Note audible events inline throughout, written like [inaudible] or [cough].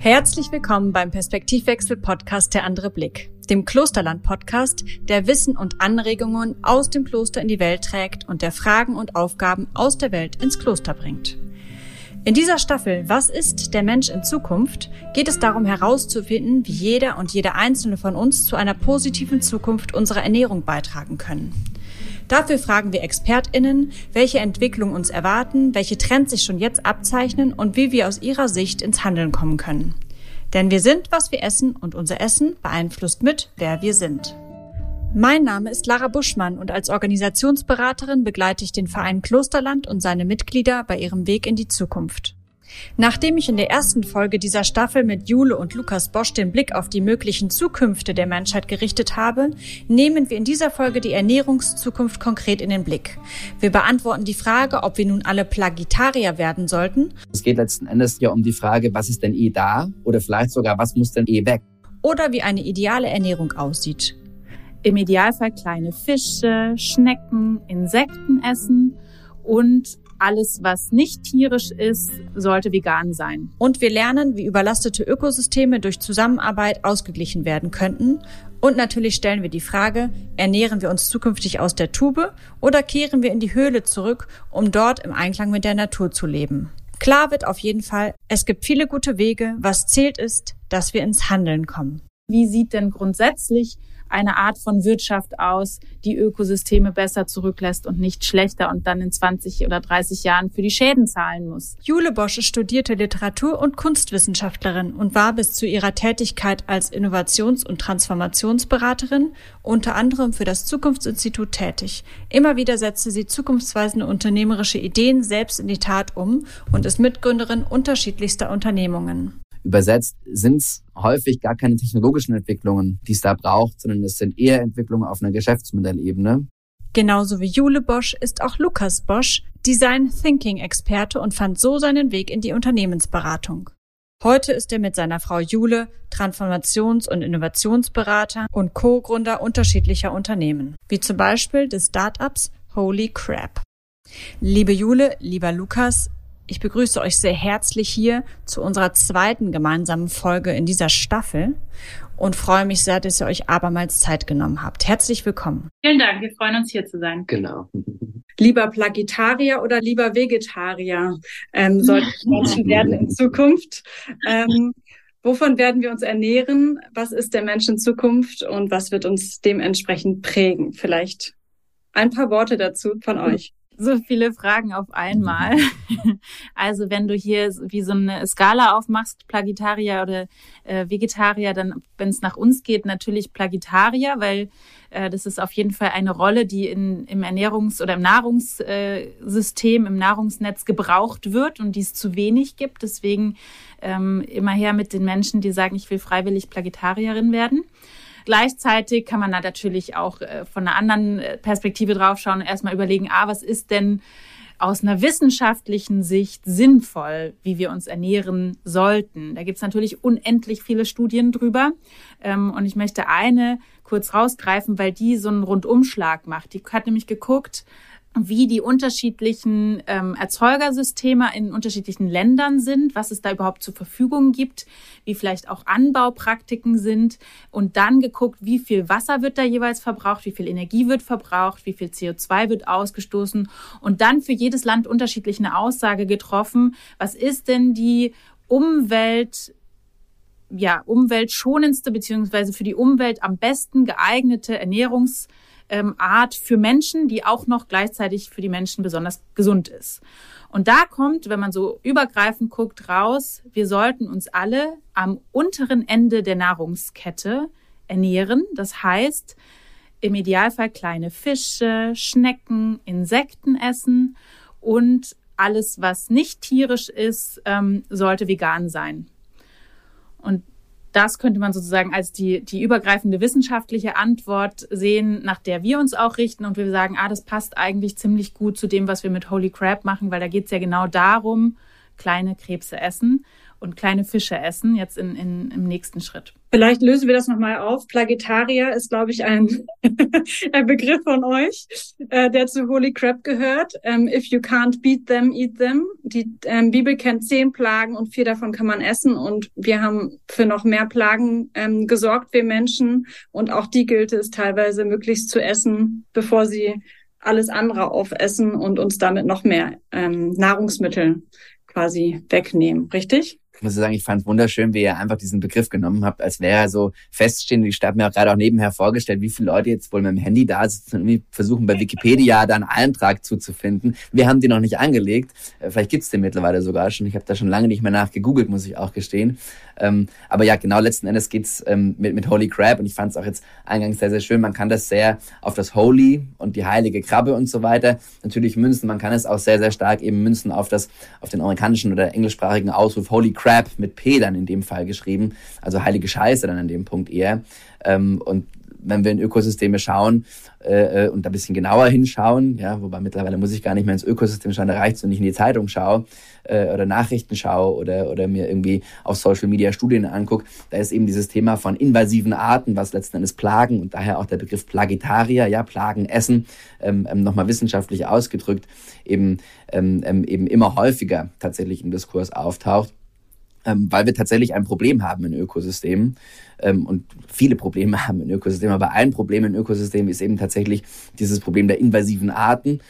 Herzlich willkommen beim Perspektivwechsel Podcast Der andere Blick, dem Klosterland Podcast, der Wissen und Anregungen aus dem Kloster in die Welt trägt und der Fragen und Aufgaben aus der Welt ins Kloster bringt. In dieser Staffel Was ist der Mensch in Zukunft geht es darum herauszufinden, wie jeder und jede einzelne von uns zu einer positiven Zukunft unserer Ernährung beitragen können. Dafür fragen wir ExpertInnen, welche Entwicklungen uns erwarten, welche Trends sich schon jetzt abzeichnen und wie wir aus ihrer Sicht ins Handeln kommen können. Denn wir sind, was wir essen und unser Essen beeinflusst mit, wer wir sind. Mein Name ist Lara Buschmann und als Organisationsberaterin begleite ich den Verein Klosterland und seine Mitglieder bei ihrem Weg in die Zukunft. Nachdem ich in der ersten Folge dieser Staffel mit Jule und Lukas Bosch den Blick auf die möglichen Zukünfte der Menschheit gerichtet habe, nehmen wir in dieser Folge die Ernährungszukunft konkret in den Blick. Wir beantworten die Frage, ob wir nun alle Plagitarier werden sollten. Es geht letzten Endes ja um die Frage, was ist denn eh da oder vielleicht sogar, was muss denn eh weg? Oder wie eine ideale Ernährung aussieht. Im Idealfall kleine Fische, Schnecken, Insekten essen und alles, was nicht tierisch ist, sollte vegan sein. Und wir lernen, wie überlastete Ökosysteme durch Zusammenarbeit ausgeglichen werden könnten. Und natürlich stellen wir die Frage, ernähren wir uns zukünftig aus der Tube oder kehren wir in die Höhle zurück, um dort im Einklang mit der Natur zu leben? Klar wird auf jeden Fall, es gibt viele gute Wege. Was zählt ist, dass wir ins Handeln kommen. Wie sieht denn grundsätzlich eine Art von Wirtschaft aus, die Ökosysteme besser zurücklässt und nicht schlechter und dann in 20 oder 30 Jahren für die Schäden zahlen muss. Jule Bosch studierte Literatur- und Kunstwissenschaftlerin und war bis zu ihrer Tätigkeit als Innovations- und Transformationsberaterin unter anderem für das Zukunftsinstitut tätig. Immer wieder setzte sie zukunftsweisende unternehmerische Ideen selbst in die Tat um und ist Mitgründerin unterschiedlichster Unternehmungen. Übersetzt sind es häufig gar keine technologischen Entwicklungen, die es da braucht, sondern es sind eher Entwicklungen auf einer Geschäftsmodellebene. Genauso wie Jule Bosch ist auch Lukas Bosch Design Thinking Experte und fand so seinen Weg in die Unternehmensberatung. Heute ist er mit seiner Frau Jule Transformations- und Innovationsberater und Co-Gründer unterschiedlicher Unternehmen, wie zum Beispiel des Startups Holy Crap. Liebe Jule, lieber Lukas, ich begrüße euch sehr herzlich hier zu unserer zweiten gemeinsamen Folge in dieser Staffel und freue mich sehr, dass ihr euch abermals Zeit genommen habt. Herzlich willkommen. Vielen Dank, wir freuen uns hier zu sein. Genau. Lieber Plagitarier oder lieber Vegetarier ähm, sollten Menschen [laughs] werden in Zukunft. Ähm, wovon werden wir uns ernähren? Was ist der Mensch in Zukunft und was wird uns dementsprechend prägen? Vielleicht ein paar Worte dazu von euch so viele Fragen auf einmal. [laughs] Also wenn du hier wie so eine Skala aufmachst, Plagitarier oder äh, Vegetarier, dann, wenn es nach uns geht, natürlich Plagitarier, weil äh, das ist auf jeden Fall eine Rolle, die in, im Ernährungs- oder im Nahrungssystem, im Nahrungsnetz gebraucht wird und die es zu wenig gibt. Deswegen ähm, immer her mit den Menschen, die sagen, ich will freiwillig Plagitarierin werden. Gleichzeitig kann man da natürlich auch äh, von einer anderen äh, Perspektive draufschauen und erstmal überlegen, ah, was ist denn aus einer wissenschaftlichen Sicht sinnvoll, wie wir uns ernähren sollten. Da gibt es natürlich unendlich viele Studien drüber. Ähm, und ich möchte eine kurz rausgreifen, weil die so einen Rundumschlag macht. Die hat nämlich geguckt, wie die unterschiedlichen ähm, Erzeugersysteme in unterschiedlichen Ländern sind, was es da überhaupt zur Verfügung gibt, wie vielleicht auch Anbaupraktiken sind und dann geguckt, wie viel Wasser wird da jeweils verbraucht, wie viel Energie wird verbraucht, wie viel CO2 wird ausgestoßen und dann für jedes Land unterschiedlich eine Aussage getroffen, was ist denn die Umwelt ja, umweltschonendste beziehungsweise für die Umwelt am besten geeignete Ernährungs ähm, Art für Menschen, die auch noch gleichzeitig für die Menschen besonders gesund ist. Und da kommt, wenn man so übergreifend guckt, raus, wir sollten uns alle am unteren Ende der Nahrungskette ernähren. Das heißt, im Idealfall kleine Fische, Schnecken, Insekten essen und alles, was nicht tierisch ist, ähm, sollte vegan sein. Und das könnte man sozusagen als die, die übergreifende wissenschaftliche Antwort sehen, nach der wir uns auch richten und wir sagen, ah, das passt eigentlich ziemlich gut zu dem, was wir mit Holy Crab machen, weil da geht es ja genau darum, kleine Krebse essen und kleine Fische essen, jetzt in, in, im nächsten Schritt. Vielleicht lösen wir das nochmal auf. Plagetarier ist, glaube ich, ein, [laughs] ein Begriff von euch, äh, der zu Holy Crap gehört. Ähm, if you can't beat them, eat them. Die ähm, Bibel kennt zehn Plagen und vier davon kann man essen. Und wir haben für noch mehr Plagen ähm, gesorgt, wir Menschen. Und auch die gilt es teilweise möglichst zu essen, bevor sie alles andere aufessen und uns damit noch mehr ähm, Nahrungsmittel quasi wegnehmen. Richtig? Ich muss sagen, ich fand es wunderschön, wie ihr einfach diesen Begriff genommen habt, als wäre er so feststehend. Ich habe mir auch gerade auch nebenher vorgestellt, wie viele Leute jetzt wohl mit dem Handy da sitzen und versuchen bei Wikipedia da einen Eintrag zuzufinden. Wir haben die noch nicht angelegt. Äh, vielleicht gibt's den mittlerweile sogar schon. Ich habe da schon lange nicht mehr nachgegoogelt, muss ich auch gestehen. Ähm, aber ja, genau, letzten Endes geht's ähm, mit, mit Holy Crab und ich fand es auch jetzt eingangs sehr, sehr schön. Man kann das sehr auf das Holy und die heilige Krabbe und so weiter natürlich münzen. Man kann es auch sehr, sehr stark eben münzen auf das, auf den amerikanischen oder englischsprachigen Ausruf Holy Crab mit P dann in dem Fall geschrieben. Also heilige Scheiße dann an dem Punkt eher. Ähm, und wenn wir in Ökosysteme schauen äh, äh, und ein bisschen genauer hinschauen, ja, wobei mittlerweile muss ich gar nicht mehr ins Ökosystem schauen, da reicht es, wenn ich in die Zeitung schaue äh, oder Nachrichten schaue oder, oder mir irgendwie auf Social Media Studien angucke, da ist eben dieses Thema von invasiven Arten, was letzten Endes Plagen und daher auch der Begriff Plagitarier, ja, Plagen essen, ähm, ähm, nochmal wissenschaftlich ausgedrückt, eben, ähm, ähm, eben immer häufiger tatsächlich im Diskurs auftaucht ähm, weil wir tatsächlich ein Problem haben in Ökosystemen ähm, und viele Probleme [laughs] haben in Ökosystemen. Aber ein Problem in Ökosystemen ist eben tatsächlich dieses Problem der invasiven Arten.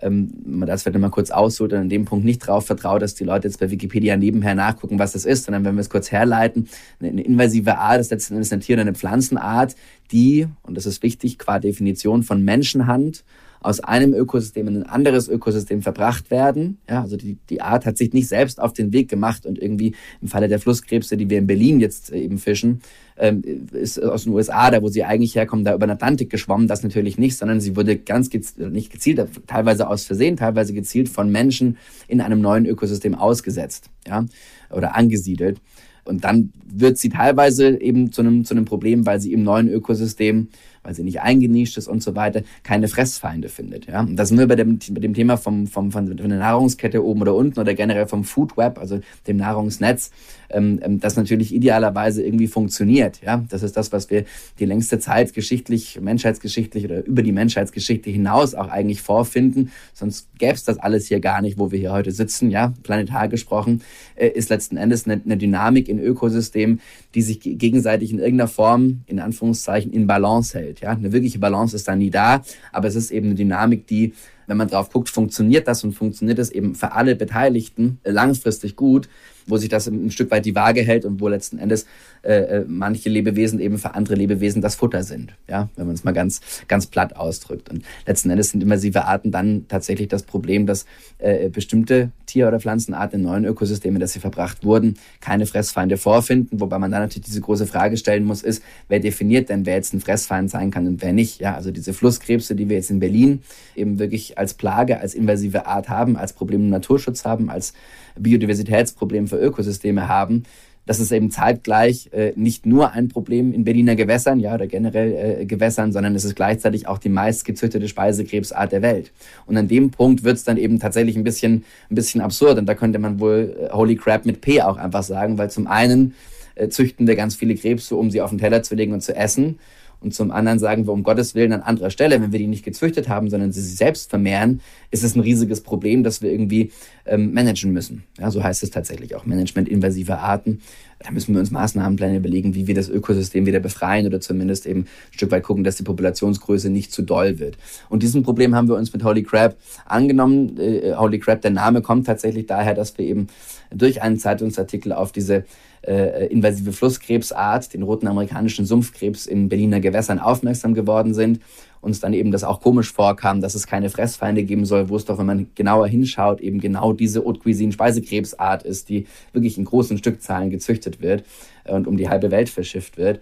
Ähm, man das vielleicht mal kurz ausholt und an dem Punkt nicht drauf vertraut, dass die Leute jetzt bei Wikipedia nebenher nachgucken, was das ist, sondern wenn wir es kurz herleiten, eine invasive Art ist letzten Endes eine Tier- oder eine Pflanzenart, die, und das ist wichtig, qua Definition von Menschenhand aus einem Ökosystem in ein anderes Ökosystem verbracht werden. Ja, also die, die Art hat sich nicht selbst auf den Weg gemacht und irgendwie im Falle der Flusskrebse, die wir in Berlin jetzt eben fischen, ähm, ist aus den USA, da wo sie eigentlich herkommen, da über den Atlantik geschwommen, das natürlich nicht, sondern sie wurde ganz gezielt, nicht gezielt, teilweise aus Versehen, teilweise gezielt von Menschen in einem neuen Ökosystem ausgesetzt, ja, oder angesiedelt. Und dann wird sie teilweise eben zu einem, zu einem Problem, weil sie im neuen Ökosystem weil sie nicht eingenischt ist und so weiter, keine Fressfeinde findet. Ja? Und da sind wir bei dem, bei dem Thema vom, vom, von der Nahrungskette oben oder unten oder generell vom Food Web, also dem Nahrungsnetz, ähm, ähm, das natürlich idealerweise irgendwie funktioniert. Ja? Das ist das, was wir die längste Zeit geschichtlich, menschheitsgeschichtlich oder über die Menschheitsgeschichte hinaus auch eigentlich vorfinden. Sonst gäbe es das alles hier gar nicht, wo wir hier heute sitzen, ja, planetar gesprochen, äh, ist letzten Endes eine, eine Dynamik in Ökosystemen, die sich gegenseitig in irgendeiner Form, in Anführungszeichen, in Balance hält. Ja? Eine wirkliche Balance ist da nie da, aber es ist eben eine Dynamik, die wenn man drauf guckt, funktioniert das und funktioniert es eben für alle Beteiligten langfristig gut, wo sich das ein Stück weit die Waage hält und wo letzten Endes äh, äh, manche Lebewesen eben für andere Lebewesen das Futter sind, ja, wenn man es mal ganz, ganz platt ausdrückt. Und letzten Endes sind invasive Arten dann tatsächlich das Problem, dass äh, bestimmte Tier- oder Pflanzenarten in neuen Ökosystemen, dass sie verbracht wurden, keine Fressfeinde vorfinden, wobei man dann natürlich diese große Frage stellen muss, ist, wer definiert denn, wer jetzt ein Fressfeind sein kann und wer nicht, ja, also diese Flusskrebse, die wir jetzt in Berlin eben wirklich als Plage, als invasive Art haben, als Problem im Naturschutz haben, als Biodiversitätsproblem für Ökosysteme haben, das ist eben zeitgleich äh, nicht nur ein Problem in Berliner Gewässern, ja, oder generell äh, Gewässern, sondern es ist gleichzeitig auch die meist gezüchtete Speisekrebsart der Welt. Und an dem Punkt wird es dann eben tatsächlich ein bisschen, ein bisschen absurd. Und da könnte man wohl äh, Holy Crap mit P auch einfach sagen, weil zum einen äh, züchten wir ganz viele Krebse, um sie auf den Teller zu legen und zu essen. Und zum anderen sagen wir um Gottes Willen an anderer Stelle, wenn wir die nicht gezüchtet haben, sondern sie sich selbst vermehren, ist es ein riesiges Problem, das wir irgendwie ähm, managen müssen. Ja, so heißt es tatsächlich auch Management invasiver Arten. Da müssen wir uns Maßnahmenpläne überlegen, wie wir das Ökosystem wieder befreien oder zumindest eben ein Stück weit gucken, dass die Populationsgröße nicht zu doll wird. Und diesem Problem haben wir uns mit Holy Crab angenommen. Äh, Holy Crab, der Name kommt tatsächlich daher, dass wir eben durch einen Zeitungsartikel auf diese äh, invasive Flusskrebsart, den roten amerikanischen Sumpfkrebs in Berliner Gewässern aufmerksam geworden sind. Uns dann eben das auch komisch vorkam, dass es keine Fressfeinde geben soll, wo es doch, wenn man genauer hinschaut, eben genau diese Haute Cuisine Speisekrebsart ist, die wirklich in großen Stückzahlen gezüchtet wird und um die halbe Welt verschifft wird.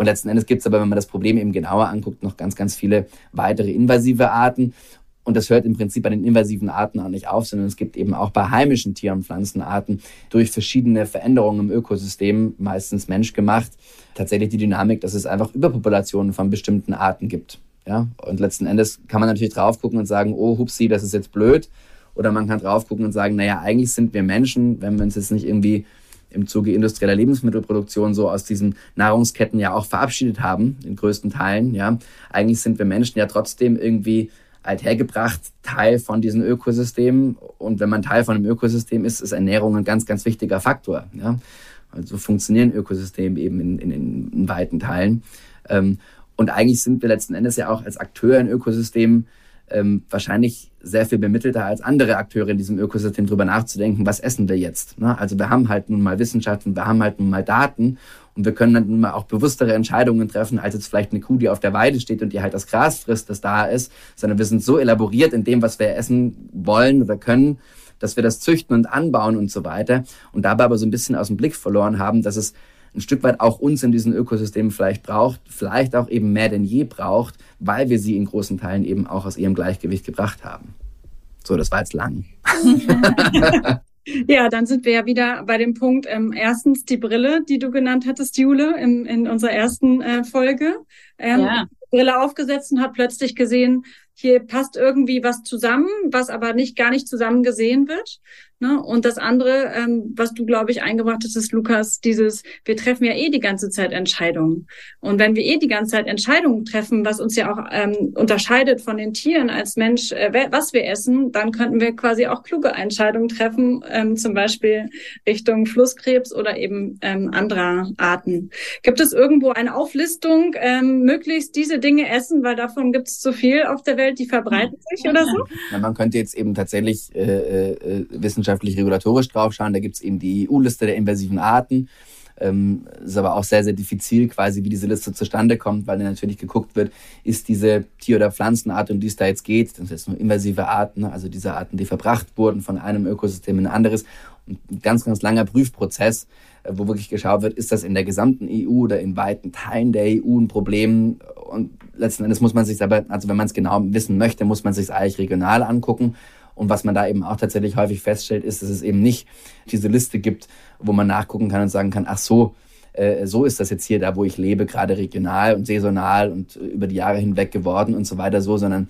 Und letzten Endes gibt es aber, wenn man das Problem eben genauer anguckt, noch ganz, ganz viele weitere invasive Arten. Und das hört im Prinzip bei den invasiven Arten auch nicht auf, sondern es gibt eben auch bei heimischen Tier- und Pflanzenarten durch verschiedene Veränderungen im Ökosystem, meistens menschgemacht, tatsächlich die Dynamik, dass es einfach Überpopulationen von bestimmten Arten gibt. Ja? Und letzten Endes kann man natürlich drauf gucken und sagen, oh, hupsi, das ist jetzt blöd. Oder man kann drauf gucken und sagen, naja, eigentlich sind wir Menschen, wenn wir uns jetzt nicht irgendwie im Zuge industrieller Lebensmittelproduktion so aus diesen Nahrungsketten ja auch verabschiedet haben, in größten Teilen, ja. Eigentlich sind wir Menschen ja trotzdem irgendwie althergebracht Teil von diesen Ökosystemen. Und wenn man Teil von einem Ökosystem ist, ist Ernährung ein ganz, ganz wichtiger Faktor, ja. Also funktionieren Ökosysteme eben in, in, in weiten Teilen. Ähm, und eigentlich sind wir letzten Endes ja auch als Akteur in Ökosystemen ähm, wahrscheinlich sehr viel bemittelter als andere Akteure in diesem Ökosystem drüber nachzudenken, was essen wir jetzt. Ne? Also wir haben halt nun mal Wissenschaft und wir haben halt nun mal Daten und wir können dann nun mal auch bewusstere Entscheidungen treffen, als jetzt vielleicht eine Kuh, die auf der Weide steht und die halt das Gras frisst, das da ist, sondern wir sind so elaboriert in dem, was wir essen wollen oder können, dass wir das züchten und anbauen und so weiter und dabei aber so ein bisschen aus dem Blick verloren haben, dass es ein Stück weit auch uns in diesen Ökosystemen vielleicht braucht, vielleicht auch eben mehr denn je braucht, weil wir sie in großen Teilen eben auch aus ihrem Gleichgewicht gebracht haben. So, das war jetzt lang. [laughs] Ja, dann sind wir ja wieder bei dem Punkt, ähm, erstens die Brille, die du genannt hattest, Jule, in, in unserer ersten äh, Folge. Ähm, ja. Brille aufgesetzt und hat plötzlich gesehen, hier passt irgendwie was zusammen, was aber nicht gar nicht zusammen gesehen wird. Ne? Und das andere, ähm, was du, glaube ich, eingebracht hast, ist, Lukas, dieses, wir treffen ja eh die ganze Zeit Entscheidungen. Und wenn wir eh die ganze Zeit Entscheidungen treffen, was uns ja auch ähm, unterscheidet von den Tieren als Mensch, äh, was wir essen, dann könnten wir quasi auch kluge Entscheidungen treffen, ähm, zum Beispiel Richtung Flusskrebs oder eben ähm, anderer Arten. Gibt es irgendwo eine Auflistung, ähm, möglichst diese Dinge essen, weil davon gibt es zu viel auf der Welt, die verbreiten sich oder so? Ja, man könnte jetzt eben tatsächlich äh, äh, Wissenschaft wissenschaftlich regulatorisch draufschauen. Da gibt es eben die EU-Liste der invasiven Arten. Ähm, ist aber auch sehr, sehr diffizil, quasi, wie diese Liste zustande kommt, weil natürlich geguckt wird, ist diese Tier- oder Pflanzenart, um die es da jetzt geht, das sind jetzt nur invasive Arten, also diese Arten, die verbracht wurden von einem Ökosystem in ein anderes. Ein ganz, ganz langer Prüfprozess, äh, wo wirklich geschaut wird, ist das in der gesamten EU oder in weiten Teilen der EU ein Problem? Und letzten Endes muss man sich aber, also wenn man es genau wissen möchte, muss man sich es eigentlich regional angucken. Und was man da eben auch tatsächlich häufig feststellt, ist, dass es eben nicht diese Liste gibt, wo man nachgucken kann und sagen kann, ach so, äh, so ist das jetzt hier da, wo ich lebe, gerade regional und saisonal und über die Jahre hinweg geworden und so weiter so, sondern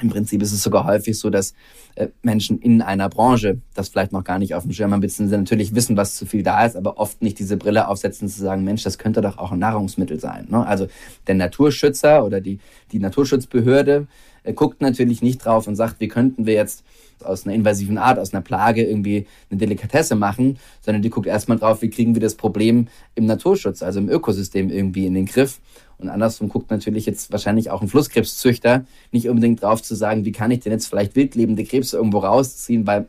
im Prinzip ist es sogar häufig so, dass äh, Menschen in einer Branche das vielleicht noch gar nicht auf dem Schirm haben, beziehungsweise natürlich wissen, was zu viel da ist, aber oft nicht diese Brille aufsetzen zu sagen, Mensch, das könnte doch auch ein Nahrungsmittel sein. Ne? Also der Naturschützer oder die, die Naturschutzbehörde äh, guckt natürlich nicht drauf und sagt, wie könnten wir jetzt aus einer invasiven Art, aus einer Plage irgendwie eine Delikatesse machen, sondern die guckt erstmal drauf, wie kriegen wir das Problem im Naturschutz, also im Ökosystem irgendwie in den Griff. Und andersrum guckt natürlich jetzt wahrscheinlich auch ein Flusskrebszüchter nicht unbedingt drauf zu sagen, wie kann ich denn jetzt vielleicht wildlebende Krebse irgendwo rausziehen, weil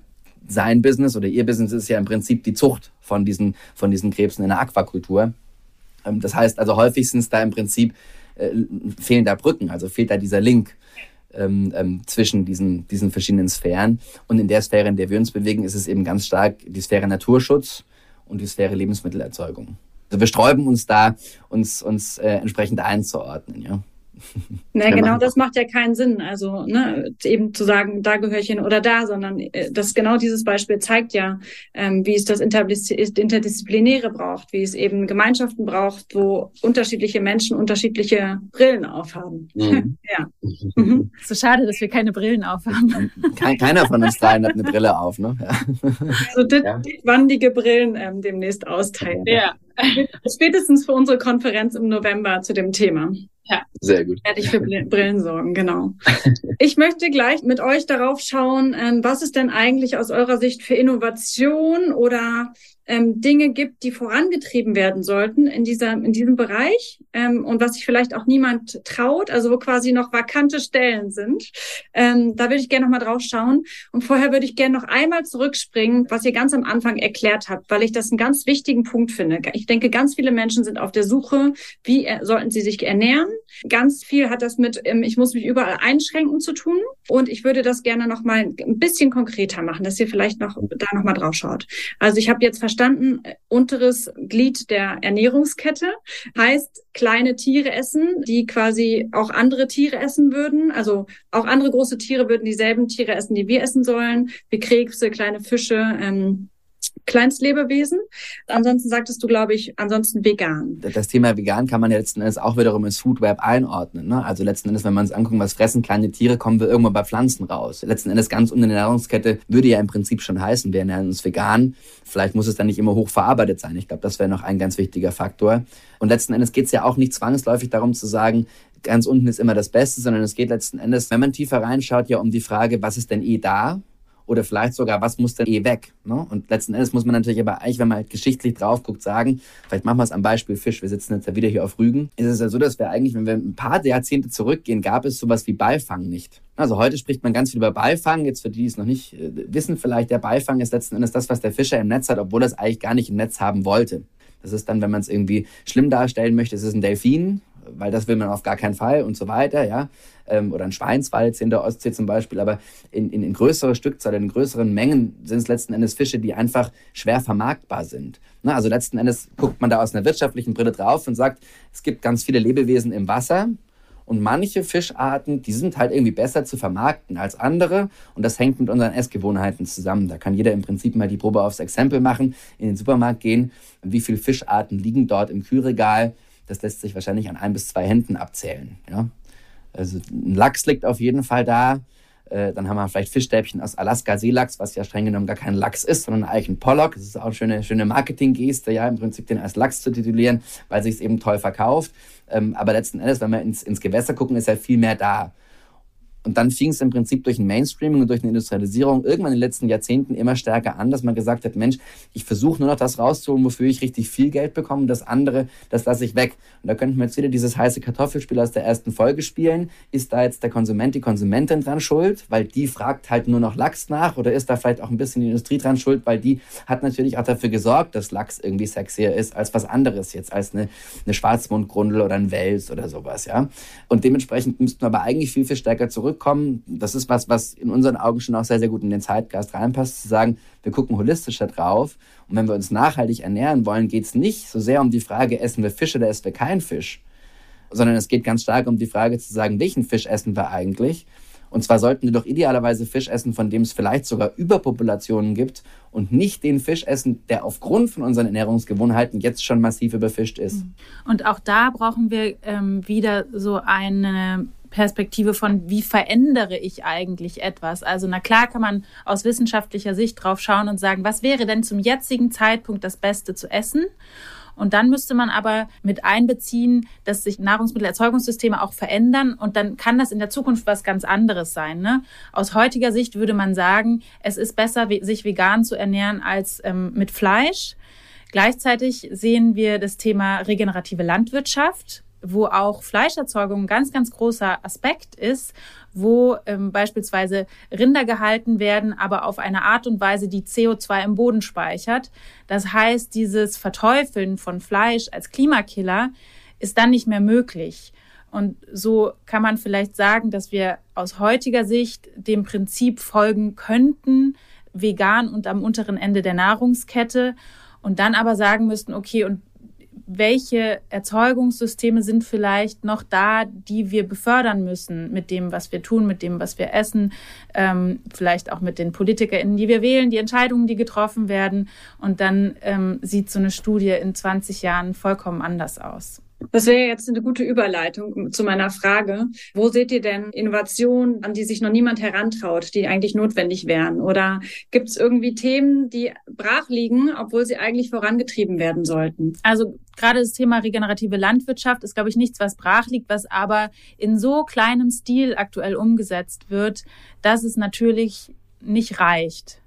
sein Business oder ihr Business ist ja im Prinzip die Zucht von diesen, von diesen Krebsen in der Aquakultur. Ähm, das heißt also häufig sind es da im Prinzip äh, fehlen da Brücken, also fehlt da dieser Link ähm, ähm, zwischen diesen, diesen verschiedenen Sphären. Und in der Sphäre, in der wir uns bewegen, ist es eben ganz stark die Sphäre Naturschutz und die Sphäre Lebensmittelerzeugung. Also wir sträuben uns da, uns, uns äh, entsprechend einzuordnen. Ja. [laughs] Na, genau das macht ja keinen Sinn. Also ne, eben zu sagen, da gehöre ich hin oder da, sondern äh, das genau dieses Beispiel zeigt ja, ähm, wie es das Interdisziplinäre braucht, wie es eben Gemeinschaften braucht, wo unterschiedliche Menschen unterschiedliche Brillen aufhaben. Mhm. [laughs] ja. [laughs] Mhm. So schade, dass wir keine Brillen aufhaben. Kein, keiner von uns dreien hat eine Brille auf, ne? Ja. Also ja. wandige Brillen ähm, demnächst austeilen. Ja. Spätestens für unsere Konferenz im November zu dem Thema. Ja. Sehr gut. Werde ich für Brillen sorgen, genau. [laughs] Ich möchte gleich mit euch darauf schauen, ähm, was ist denn eigentlich aus eurer Sicht für Innovation oder ähm, Dinge gibt, die vorangetrieben werden sollten in dieser in diesem Bereich ähm, und was sich vielleicht auch niemand traut, also wo quasi noch vakante Stellen sind. Ähm, da würde ich gerne noch mal drauf schauen. Und vorher würde ich gerne noch einmal zurückspringen, was ihr ganz am Anfang erklärt habt, weil ich das einen ganz wichtigen Punkt finde. Ich denke, ganz viele Menschen sind auf der Suche, wie sollten sie sich ernähren. Ganz viel hat das mit, ähm, ich muss mich überall einschränken zu tun. Und ich würde das gerne noch mal ein bisschen konkreter machen, dass ihr vielleicht noch da noch mal drauf schaut. Also ich habe jetzt äh, unteres Glied der Ernährungskette heißt kleine Tiere essen, die quasi auch andere Tiere essen würden. Also auch andere große Tiere würden dieselben Tiere essen, die wir essen sollen, wie Krebse, kleine Fische, ähm, Kleinstlebewesen. Ansonsten sagtest du, glaube ich, ansonsten vegan. Das Thema vegan kann man ja letzten Endes auch wiederum ins Food Web einordnen. Ne? Also letzten Endes, wenn man uns anguckt, was fressen kleine Tiere, kommen wir irgendwo bei Pflanzen raus. Letzten Endes ganz unten in der Nahrungskette würde ja im Prinzip schon heißen, wir ernähren uns vegan. Vielleicht muss es dann nicht immer hochverarbeitet sein. Ich glaube, das wäre noch ein ganz wichtiger Faktor. Und letzten Endes geht es ja auch nicht zwangsläufig darum zu sagen, ganz unten ist immer das Beste, sondern es geht letzten Endes, wenn man tiefer reinschaut, ja um die Frage, was ist denn eh da? Oder vielleicht sogar, was muss denn eh weg? Ne? Und letzten Endes muss man natürlich aber eigentlich, wenn man halt geschichtlich drauf guckt, sagen, vielleicht machen wir es am Beispiel Fisch, wir sitzen jetzt ja wieder hier auf Rügen, ist es ja so, dass wir eigentlich, wenn wir ein paar Jahrzehnte zurückgehen, gab es sowas wie Beifang nicht. Also heute spricht man ganz viel über Beifang. Jetzt für die, die es noch nicht äh, wissen, vielleicht der Beifang ist letzten Endes das, was der Fischer im Netz hat, obwohl er es eigentlich gar nicht im Netz haben wollte. Das ist dann, wenn man es irgendwie schlimm darstellen möchte, es ist ein Delfin weil das will man auf gar keinen Fall und so weiter, ja. Ähm, oder ein Schweinswald in der Ostsee zum Beispiel. Aber in, in, in größerer Stückzahl, in größeren Mengen sind es letzten Endes Fische, die einfach schwer vermarktbar sind. Na, also letzten Endes guckt man da aus einer wirtschaftlichen Brille drauf und sagt, es gibt ganz viele Lebewesen im Wasser, und manche Fischarten, die sind halt irgendwie besser zu vermarkten als andere. Und das hängt mit unseren Essgewohnheiten zusammen. Da kann jeder im Prinzip mal die Probe aufs Exempel machen, in den Supermarkt gehen. Wie viele Fischarten liegen dort im Kühlregal? Das lässt sich wahrscheinlich an ein bis zwei Händen abzählen. Ja? Also ein Lachs liegt auf jeden Fall da. Äh, dann haben wir vielleicht Fischstäbchen aus Alaska Seelachs, was ja streng genommen gar kein Lachs ist, sondern eigentlich ein Pollock. Das ist auch eine schöne, schöne Marketinggeste, ja, im Prinzip den als Lachs zu titulieren, weil sich es eben toll verkauft. Ähm, aber letzten Endes, wenn wir ins, ins Gewässer gucken, ist ja viel mehr da. Und dann fing es im Prinzip durch ein Mainstreaming und durch eine Industrialisierung irgendwann in den letzten Jahrzehnten immer stärker an, dass man gesagt hat, Mensch, ich versuche nur noch das rauszuholen, wofür ich richtig viel Geld bekomme, das andere, das lasse ich weg. Und da könnten wir jetzt wieder dieses heiße Kartoffelspiel aus der ersten Folge spielen. Ist da jetzt der Konsument, die Konsumentin dran schuld, weil die fragt halt nur noch Lachs nach oder ist da vielleicht auch ein bisschen die Industrie dran schuld, weil die hat natürlich auch dafür gesorgt, dass Lachs irgendwie sexier ist als was anderes jetzt, als eine, eine Schwarzmundgrundel oder ein Wels oder sowas, ja. Und dementsprechend müssten wir aber eigentlich viel, viel stärker zurück zurückkommen, das ist was, was in unseren Augen schon auch sehr, sehr gut in den Zeitgeist reinpasst, zu sagen, wir gucken holistischer drauf. Und wenn wir uns nachhaltig ernähren wollen, geht es nicht so sehr um die Frage, essen wir Fisch oder essen wir keinen Fisch, sondern es geht ganz stark um die Frage zu sagen, welchen Fisch essen wir eigentlich und zwar sollten wir doch idealerweise Fisch essen, von dem es vielleicht sogar Überpopulationen gibt und nicht den Fisch essen, der aufgrund von unseren Ernährungsgewohnheiten jetzt schon massiv überfischt ist. Und auch da brauchen wir ähm, wieder so eine Perspektive von, wie verändere ich eigentlich etwas? Also, na klar kann man aus wissenschaftlicher Sicht drauf schauen und sagen, was wäre denn zum jetzigen Zeitpunkt das Beste zu essen? Und dann müsste man aber mit einbeziehen, dass sich Nahrungsmittelerzeugungssysteme auch verändern und dann kann das in der Zukunft was ganz anderes sein. Ne? Aus heutiger Sicht würde man sagen, es ist besser, sich vegan zu ernähren als ähm, mit Fleisch. Gleichzeitig sehen wir das Thema regenerative Landwirtschaft wo auch Fleischerzeugung ein ganz, ganz großer Aspekt ist, wo ähm, beispielsweise Rinder gehalten werden, aber auf eine Art und Weise, die CO2 im Boden speichert. Das heißt, dieses Verteufeln von Fleisch als Klimakiller ist dann nicht mehr möglich. Und so kann man vielleicht sagen, dass wir aus heutiger Sicht dem Prinzip folgen könnten, vegan und am unteren Ende der Nahrungskette und dann aber sagen müssten, okay, und welche Erzeugungssysteme sind vielleicht noch da, die wir befördern müssen mit dem, was wir tun, mit dem, was wir essen, ähm, vielleicht auch mit den PolitikerInnen, die wir wählen, die Entscheidungen, die getroffen werden. Und dann ähm, sieht so eine Studie in 20 Jahren vollkommen anders aus. Das wäre jetzt eine gute Überleitung zu meiner Frage. Wo seht ihr denn Innovationen, an die sich noch niemand herantraut, die eigentlich notwendig wären? Oder gibt es irgendwie Themen, die brach liegen, obwohl sie eigentlich vorangetrieben werden sollten? Also gerade das Thema regenerative Landwirtschaft ist, glaube ich, nichts, was brach liegt, was aber in so kleinem Stil aktuell umgesetzt wird, dass es natürlich nicht reicht.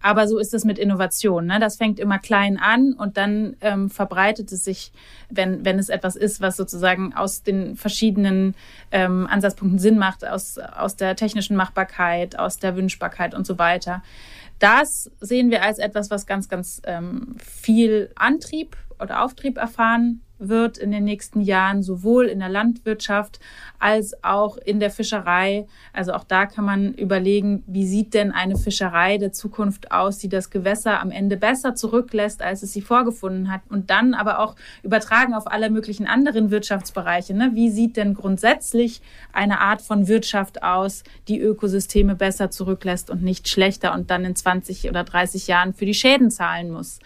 Aber so ist es mit Innovation. Ne? Das fängt immer klein an und dann ähm, verbreitet es sich, wenn, wenn es etwas ist, was sozusagen aus den verschiedenen ähm, Ansatzpunkten Sinn macht, aus, aus der technischen Machbarkeit, aus der Wünschbarkeit und so weiter. Das sehen wir als etwas, was ganz, ganz ähm, viel Antrieb oder Auftrieb erfahren wird in den nächsten Jahren, sowohl in der Landwirtschaft als auch in der Fischerei. Also auch da kann man überlegen, wie sieht denn eine Fischerei der Zukunft aus, die das Gewässer am Ende besser zurücklässt, als es sie vorgefunden hat. Und dann aber auch übertragen auf alle möglichen anderen Wirtschaftsbereiche. Ne? Wie sieht denn grundsätzlich eine Art von Wirtschaft aus, die Ökosysteme besser zurücklässt und nicht schlechter und dann in 20 oder 30 Jahren für die Schäden zahlen muss?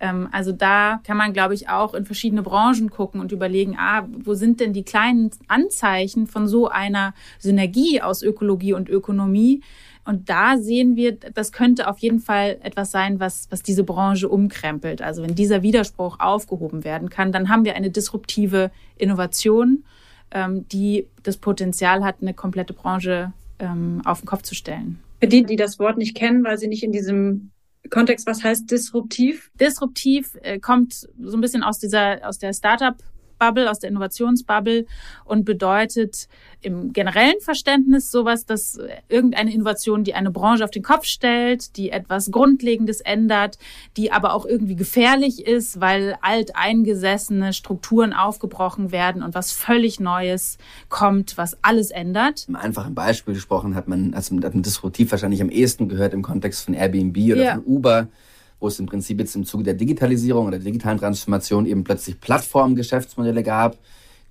Ähm, also da kann man, glaube ich, auch in verschiedene Branchen gucken und überlegen, ah, wo sind denn die kleinen Anzeichen von so einer Synergie aus Ökologie und Ökonomie? Und da sehen wir, das könnte auf jeden Fall etwas sein, was, was diese Branche umkrempelt. Also wenn dieser Widerspruch aufgehoben werden kann, dann haben wir eine disruptive Innovation, ähm, die das Potenzial hat, eine komplette Branche ähm, auf den Kopf zu stellen. Für die, die das Wort nicht kennen, weil sie nicht in diesem Kontext, was heißt disruptiv? Disruptiv äh, kommt so ein bisschen aus dieser, aus der Startup Bubble, aus der Innovationsbubble und bedeutet im generellen Verständnis sowas, dass irgendeine Innovation, die eine Branche auf den Kopf stellt, die etwas Grundlegendes ändert, die aber auch irgendwie gefährlich ist, weil alteingesessene Strukturen aufgebrochen werden und was völlig Neues kommt, was alles ändert. Im einfachen Beispiel gesprochen hat man, also hat man disruptiv wahrscheinlich am ehesten gehört im Kontext von Airbnb oder ja. von Uber wo es im Prinzip jetzt im Zuge der Digitalisierung oder der digitalen Transformation eben plötzlich Plattformgeschäftsmodelle gab,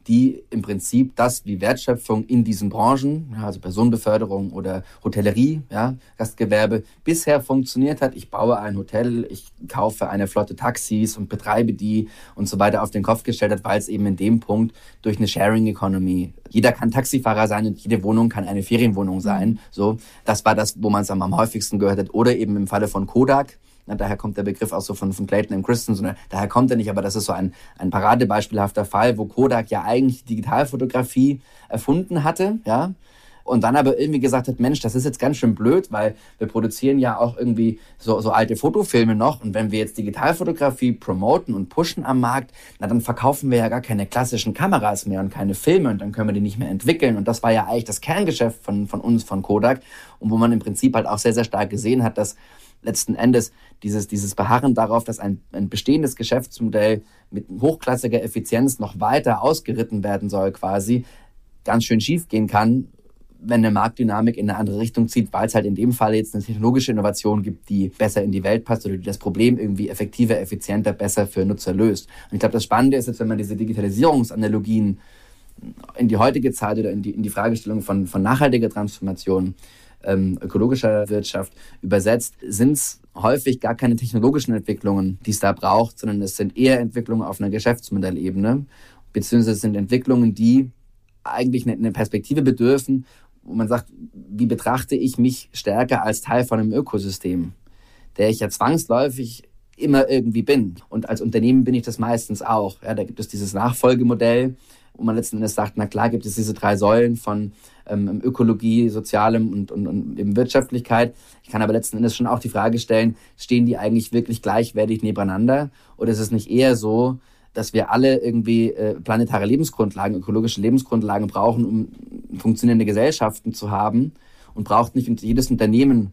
die im Prinzip das wie Wertschöpfung in diesen Branchen, ja, also Personenbeförderung oder Hotellerie, ja, Gastgewerbe, bisher funktioniert hat. Ich baue ein Hotel, ich kaufe eine Flotte Taxis und betreibe die und so weiter auf den Kopf gestellt hat, weil es eben in dem Punkt durch eine Sharing Economy, jeder kann Taxifahrer sein und jede Wohnung kann eine Ferienwohnung sein. So, das war das, wo man es am häufigsten gehört hat. Oder eben im Falle von Kodak, na, daher kommt der Begriff auch so von, von Clayton und Christensen. Daher kommt er nicht, aber das ist so ein, ein paradebeispielhafter Fall, wo Kodak ja eigentlich Digitalfotografie erfunden hatte, ja. Und dann aber irgendwie gesagt hat, Mensch, das ist jetzt ganz schön blöd, weil wir produzieren ja auch irgendwie so, so alte Fotofilme noch. Und wenn wir jetzt Digitalfotografie promoten und pushen am Markt, na dann verkaufen wir ja gar keine klassischen Kameras mehr und keine Filme und dann können wir die nicht mehr entwickeln. Und das war ja eigentlich das Kerngeschäft von, von uns, von Kodak. Und wo man im Prinzip halt auch sehr, sehr stark gesehen hat, dass letzten Endes dieses, dieses Beharren darauf, dass ein, ein bestehendes Geschäftsmodell mit hochklassiger Effizienz noch weiter ausgeritten werden soll, quasi, ganz schön schief gehen kann, wenn eine Marktdynamik in eine andere Richtung zieht, weil es halt in dem Fall jetzt eine technologische Innovation gibt, die besser in die Welt passt oder die das Problem irgendwie effektiver, effizienter, besser für Nutzer löst. Und ich glaube, das Spannende ist jetzt, wenn man diese Digitalisierungsanalogien in die heutige Zeit oder in die, in die Fragestellung von, von nachhaltiger Transformation ähm, ökologischer Wirtschaft übersetzt, sind es häufig gar keine technologischen Entwicklungen, die es da braucht, sondern es sind eher Entwicklungen auf einer Geschäftsmodellebene, beziehungsweise sind Entwicklungen, die eigentlich eine Perspektive bedürfen, wo man sagt, wie betrachte ich mich stärker als Teil von einem Ökosystem, der ich ja zwangsläufig immer irgendwie bin. Und als Unternehmen bin ich das meistens auch. Ja, da gibt es dieses Nachfolgemodell, wo man letzten Endes sagt, na klar gibt es diese drei Säulen von ähm, Ökologie, Sozialem und, und, und eben Wirtschaftlichkeit. Ich kann aber letzten Endes schon auch die Frage stellen, stehen die eigentlich wirklich gleichwertig nebeneinander? Oder ist es nicht eher so, dass wir alle irgendwie äh, planetare Lebensgrundlagen, ökologische Lebensgrundlagen brauchen, um funktionierende Gesellschaften zu haben und braucht nicht jedes Unternehmen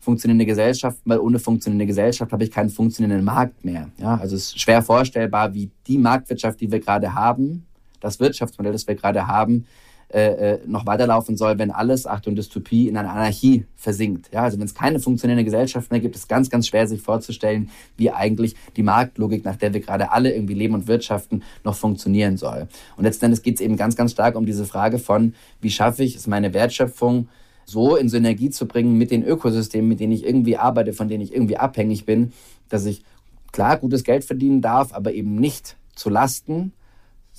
funktionierende Gesellschaften, weil ohne funktionierende Gesellschaft habe ich keinen funktionierenden Markt mehr. Ja, also es ist schwer vorstellbar, wie die Marktwirtschaft, die wir gerade haben, das Wirtschaftsmodell, das wir gerade haben, äh, äh, noch weiterlaufen soll, wenn alles, Achtung, Dystopie, in einer Anarchie versinkt. Ja, also wenn es keine funktionierende Gesellschaft mehr gibt, ist es ganz, ganz schwer, sich vorzustellen, wie eigentlich die Marktlogik, nach der wir gerade alle irgendwie leben und wirtschaften, noch funktionieren soll. Und letzten Endes geht es eben ganz, ganz stark um diese Frage von, wie schaffe ich es, meine Wertschöpfung so in Synergie zu bringen mit den Ökosystemen, mit denen ich irgendwie arbeite, von denen ich irgendwie abhängig bin, dass ich klar gutes Geld verdienen darf, aber eben nicht zu Lasten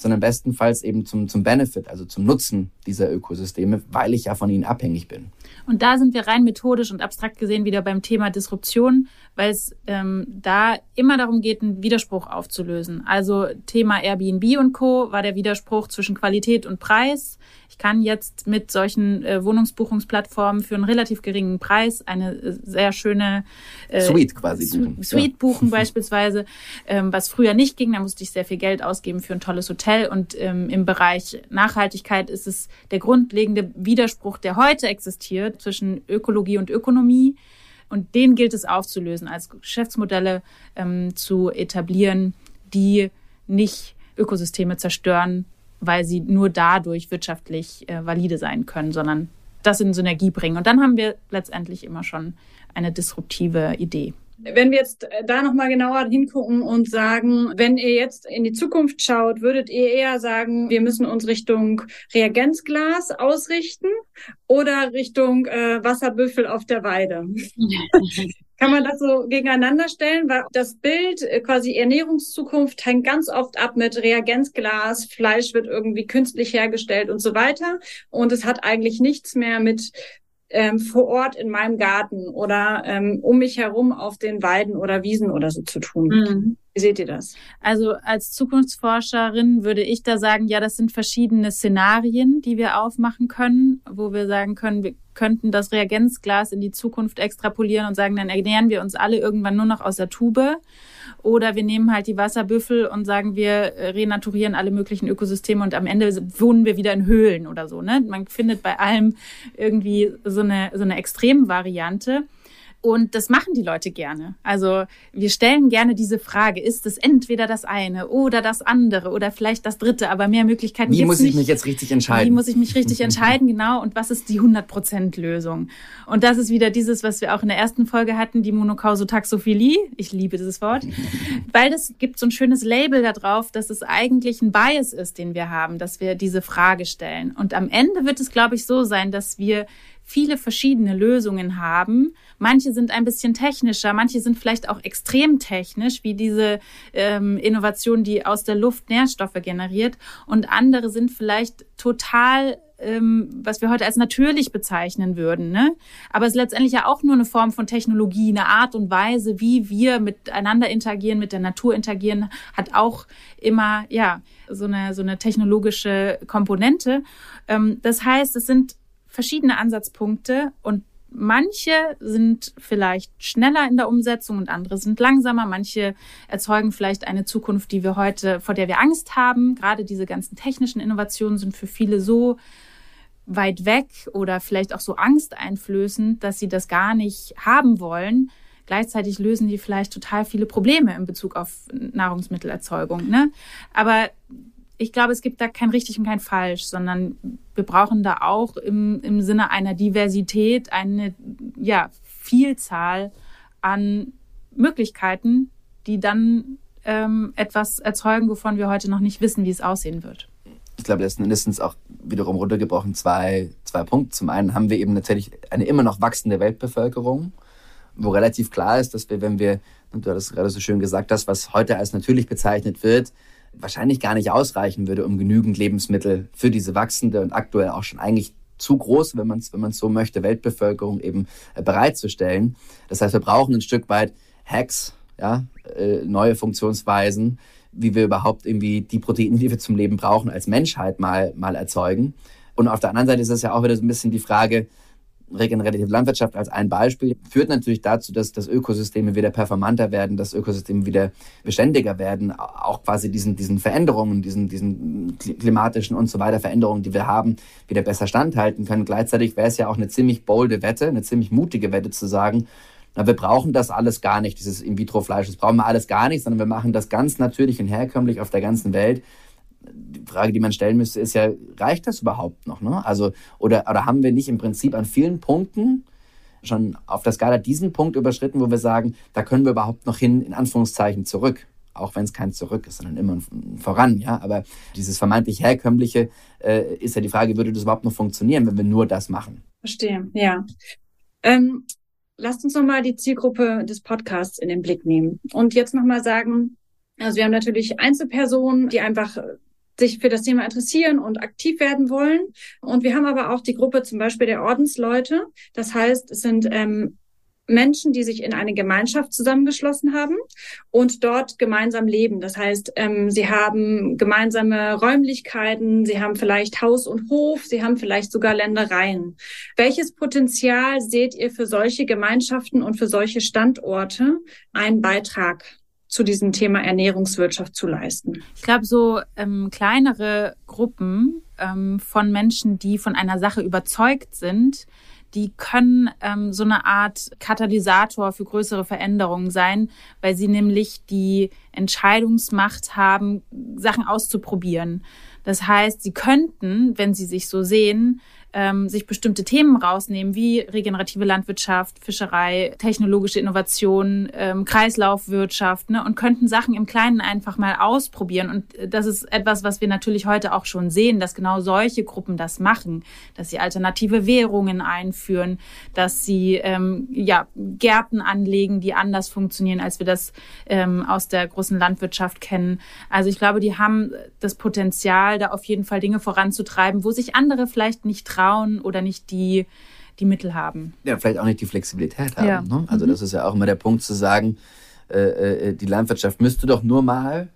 sondern bestenfalls eben zum, zum Benefit, also zum Nutzen dieser Ökosysteme, weil ich ja von ihnen abhängig bin. Und da sind wir rein methodisch und abstrakt gesehen wieder beim Thema Disruption, weil es ähm, da immer darum geht, einen Widerspruch aufzulösen. Also Thema Airbnb und Co. war der Widerspruch zwischen Qualität und Preis. Ich kann jetzt mit solchen äh, Wohnungsbuchungsplattformen für einen relativ geringen Preis eine äh, sehr schöne äh, Suite quasi buchen. Suite buchen [laughs] beispielsweise, ähm, was früher nicht ging. Da musste ich sehr viel Geld ausgeben für ein tolles Hotel. Und ähm, im Bereich Nachhaltigkeit ist es der grundlegende Widerspruch, der heute existiert zwischen Ökologie und Ökonomie. Und den gilt es aufzulösen, als Geschäftsmodelle ähm, zu etablieren, die nicht Ökosysteme zerstören, weil sie nur dadurch wirtschaftlich äh, valide sein können, sondern das in Synergie bringen. Und dann haben wir letztendlich immer schon eine disruptive Idee. Wenn wir jetzt äh, da nochmal genauer hingucken und sagen, wenn ihr jetzt in die Zukunft schaut, würdet ihr eher sagen, wir müssen uns Richtung Reagenzglas ausrichten oder Richtung äh, Wasserbüffel auf der Weide? [laughs] Kann man das so gegeneinander stellen? Weil das Bild, äh, quasi Ernährungszukunft, hängt ganz oft ab mit Reagenzglas, Fleisch wird irgendwie künstlich hergestellt und so weiter. Und es hat eigentlich nichts mehr mit ähm, vor Ort in meinem Garten oder ähm, um mich herum auf den Weiden oder Wiesen oder so zu tun. Mhm. Wie seht ihr das? Also als Zukunftsforscherin würde ich da sagen, ja, das sind verschiedene Szenarien, die wir aufmachen können, wo wir sagen können, wir könnten das Reagenzglas in die Zukunft extrapolieren und sagen, dann ernähren wir uns alle irgendwann nur noch aus der Tube. Oder wir nehmen halt die Wasserbüffel und sagen, wir renaturieren alle möglichen Ökosysteme und am Ende wohnen wir wieder in Höhlen oder so. Ne? Man findet bei allem irgendwie so eine, so eine Extremvariante. Und das machen die Leute gerne. Also wir stellen gerne diese Frage, ist es entweder das eine oder das andere oder vielleicht das dritte, aber mehr Möglichkeiten Wie muss ich mich jetzt richtig entscheiden? Wie muss ich mich richtig [laughs] entscheiden, genau. Und was ist die 100%-Lösung? Und das ist wieder dieses, was wir auch in der ersten Folge hatten, die Monokausotaxophilie. Ich liebe dieses Wort. [laughs] Weil das gibt so ein schönes Label da drauf, dass es eigentlich ein Bias ist, den wir haben, dass wir diese Frage stellen. Und am Ende wird es, glaube ich, so sein, dass wir viele verschiedene Lösungen haben. Manche sind ein bisschen technischer, manche sind vielleicht auch extrem technisch, wie diese ähm, Innovation, die aus der Luft Nährstoffe generiert. Und andere sind vielleicht total ähm, was wir heute als natürlich bezeichnen würden. Ne? Aber es ist letztendlich ja auch nur eine Form von Technologie, eine Art und Weise, wie wir miteinander interagieren, mit der Natur interagieren, hat auch immer ja so eine so eine technologische Komponente. Ähm, das heißt, es sind verschiedene Ansatzpunkte und manche sind vielleicht schneller in der Umsetzung und andere sind langsamer. Manche erzeugen vielleicht eine Zukunft, die wir heute, vor der wir Angst haben. Gerade diese ganzen technischen Innovationen sind für viele so weit weg oder vielleicht auch so angsteinflößend, dass sie das gar nicht haben wollen. Gleichzeitig lösen die vielleicht total viele Probleme in Bezug auf Nahrungsmittelerzeugung. Ne? Aber ich glaube, es gibt da kein richtig und kein falsch, sondern wir brauchen da auch im, im Sinne einer Diversität eine ja, Vielzahl an Möglichkeiten, die dann ähm, etwas erzeugen, wovon wir heute noch nicht wissen, wie es aussehen wird. Ich glaube, letzten Endes auch wiederum runtergebrochen zwei, zwei Punkte. Zum einen haben wir eben natürlich eine immer noch wachsende Weltbevölkerung, wo relativ klar ist, dass wir, wenn wir, und du hattest gerade so schön gesagt, das, was heute als natürlich bezeichnet wird, wahrscheinlich gar nicht ausreichen würde, um genügend Lebensmittel für diese wachsende und aktuell auch schon eigentlich zu groß, wenn man es wenn man's so möchte, Weltbevölkerung eben äh, bereitzustellen. Das heißt, wir brauchen ein Stück weit Hacks, ja, äh, neue Funktionsweisen, wie wir überhaupt irgendwie die Proteine, die wir zum Leben brauchen, als Menschheit mal, mal erzeugen. Und auf der anderen Seite ist es ja auch wieder so ein bisschen die Frage, regenerative Landwirtschaft als ein Beispiel führt natürlich dazu, dass, dass Ökosysteme wieder performanter werden, dass Ökosysteme wieder beständiger werden, auch quasi diesen, diesen Veränderungen, diesen, diesen klimatischen und so weiter Veränderungen, die wir haben, wieder besser standhalten können. Gleichzeitig wäre es ja auch eine ziemlich bolde Wette, eine ziemlich mutige Wette zu sagen, na, wir brauchen das alles gar nicht, dieses In-vitro-Fleisch, das brauchen wir alles gar nicht, sondern wir machen das ganz natürlich und herkömmlich auf der ganzen Welt die Frage, die man stellen müsste, ist ja, reicht das überhaupt noch? Ne? Also, oder, oder haben wir nicht im Prinzip an vielen Punkten schon auf der Skala diesen Punkt überschritten, wo wir sagen, da können wir überhaupt noch hin, in Anführungszeichen, zurück? Auch wenn es kein Zurück ist, sondern immer ein Voran, ja. Aber dieses vermeintlich herkömmliche äh, ist ja die Frage, würde das überhaupt noch funktionieren, wenn wir nur das machen? Verstehe, ja. Ähm, lasst uns nochmal die Zielgruppe des Podcasts in den Blick nehmen und jetzt nochmal sagen, also wir haben natürlich Einzelpersonen, die einfach sich für das Thema interessieren und aktiv werden wollen. Und wir haben aber auch die Gruppe zum Beispiel der Ordensleute. Das heißt, es sind ähm, Menschen, die sich in eine Gemeinschaft zusammengeschlossen haben und dort gemeinsam leben. Das heißt, ähm, sie haben gemeinsame Räumlichkeiten, sie haben vielleicht Haus und Hof, sie haben vielleicht sogar Ländereien. Welches Potenzial seht ihr für solche Gemeinschaften und für solche Standorte einen Beitrag zu diesem Thema Ernährungswirtschaft zu leisten? Ich glaube, so ähm, kleinere Gruppen ähm, von Menschen, die von einer Sache überzeugt sind, die können ähm, so eine Art Katalysator für größere Veränderungen sein, weil sie nämlich die Entscheidungsmacht haben, Sachen auszuprobieren. Das heißt, sie könnten, wenn sie sich so sehen, ähm, sich bestimmte Themen rausnehmen, wie regenerative Landwirtschaft, Fischerei, technologische Innovation, ähm, Kreislaufwirtschaft, ne, und könnten Sachen im Kleinen einfach mal ausprobieren. Und äh, das ist etwas, was wir natürlich heute auch schon sehen, dass genau solche Gruppen das machen, dass sie alternative Währungen einführen, dass sie ähm, ja Gärten anlegen, die anders funktionieren, als wir das ähm, aus der großen Landwirtschaft kennen. Also ich glaube, die haben das Potenzial, da auf jeden Fall Dinge voranzutreiben, wo sich andere vielleicht nicht trauen trauen oder nicht die, die Mittel haben. Ja, vielleicht auch nicht die Flexibilität haben. Ja. Ne? Also mhm. das ist ja auch immer der Punkt zu sagen, äh, äh, die Landwirtschaft müsste doch nur mal.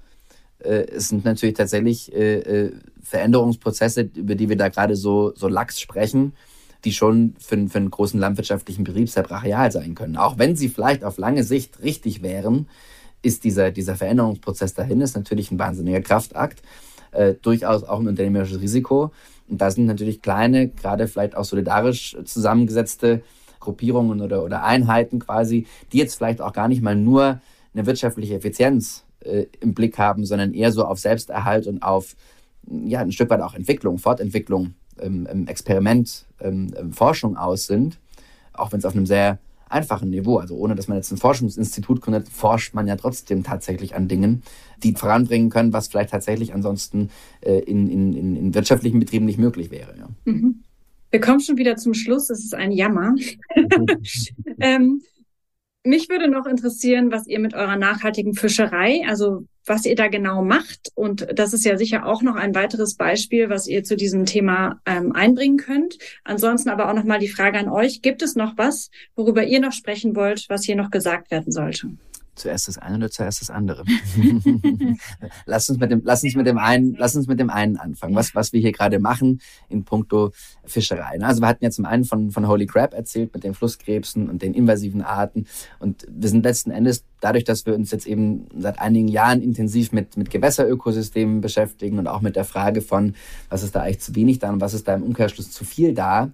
Äh, es sind natürlich tatsächlich äh, äh, Veränderungsprozesse, über die wir da gerade so, so lax sprechen, die schon für, für einen großen landwirtschaftlichen Betrieb sehr brachial sein können. Auch wenn sie vielleicht auf lange Sicht richtig wären, ist dieser, dieser Veränderungsprozess dahin, ist natürlich ein wahnsinniger Kraftakt, durchaus auch ein unternehmerisches Risiko. Und da sind natürlich kleine, gerade vielleicht auch solidarisch zusammengesetzte Gruppierungen oder, oder Einheiten quasi, die jetzt vielleicht auch gar nicht mal nur eine wirtschaftliche Effizienz äh, im Blick haben, sondern eher so auf Selbsterhalt und auf ja, ein Stück weit auch Entwicklung, Fortentwicklung, ähm, Experiment, ähm, Forschung aus sind, auch wenn es auf einem sehr einfachen Niveau. Also ohne dass man jetzt ein Forschungsinstitut gründet, forscht man ja trotzdem tatsächlich an Dingen, die voranbringen können, was vielleicht tatsächlich ansonsten äh, in, in, in wirtschaftlichen Betrieben nicht möglich wäre. Ja. Mhm. Wir kommen schon wieder zum Schluss. Es ist ein Jammer. [laughs] ähm, mich würde noch interessieren, was ihr mit eurer nachhaltigen Fischerei, also was ihr da genau macht. Und das ist ja sicher auch noch ein weiteres Beispiel, was ihr zu diesem Thema ähm, einbringen könnt. Ansonsten aber auch noch mal die Frage an euch. Gibt es noch was, worüber ihr noch sprechen wollt, was hier noch gesagt werden sollte? Zuerst das eine oder zuerst das andere? [laughs] lass uns mit dem, lass uns mit dem einen, lass uns mit dem einen anfangen. Was, was wir hier gerade machen in puncto Fischerei. Also wir hatten ja zum einen von, von Holy Crab erzählt mit den Flusskrebsen und den invasiven Arten. Und wir sind letzten Endes dadurch, dass wir uns jetzt eben seit einigen Jahren intensiv mit, mit Gewässerökosystemen beschäftigen und auch mit der Frage von, was ist da eigentlich zu wenig da und was ist da im Umkehrschluss zu viel da,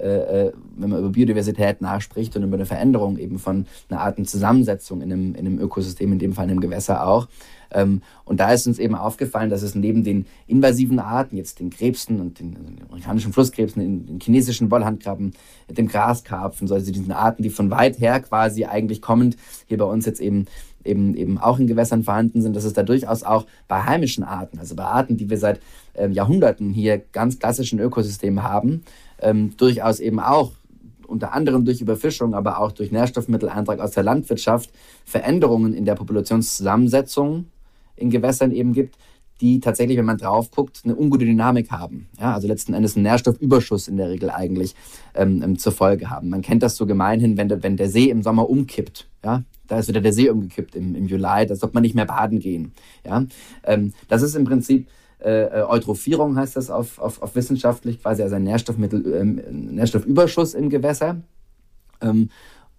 äh, äh, wenn man über Biodiversität nachspricht und über eine Veränderung eben von einer Artenzusammensetzung in einem, in einem Ökosystem, in dem Fall in einem Gewässer auch. Ähm, und da ist uns eben aufgefallen, dass es neben den invasiven Arten, jetzt den Krebsen und den, den amerikanischen Flusskrebsen, den, den chinesischen Wollhandkrabben, dem Graskarpfen, also diesen Arten, die von weit her quasi eigentlich kommend hier bei uns jetzt eben eben, eben auch in Gewässern vorhanden sind, dass es da durchaus auch bei heimischen Arten, also bei Arten, die wir seit äh, Jahrhunderten hier ganz klassischen Ökosystemen haben, ähm, durchaus eben auch unter anderem durch Überfischung, aber auch durch Nährstoffmitteleintrag aus der Landwirtschaft Veränderungen in der Populationszusammensetzung in Gewässern eben gibt, die tatsächlich, wenn man drauf guckt, eine ungute Dynamik haben. Ja, also letzten Endes einen Nährstoffüberschuss in der Regel eigentlich ähm, ähm zur Folge haben. Man kennt das so gemeinhin, wenn der, wenn der See im Sommer umkippt. Ja, da ist wieder der See umgekippt im, im Juli, da sollte man nicht mehr baden gehen. Ja, ähm, das ist im Prinzip äh, äh, Eutrophierung heißt das auf, auf, auf wissenschaftlich, quasi also ein Nährstoffmittel, ähm, Nährstoffüberschuss im Gewässer. Ähm,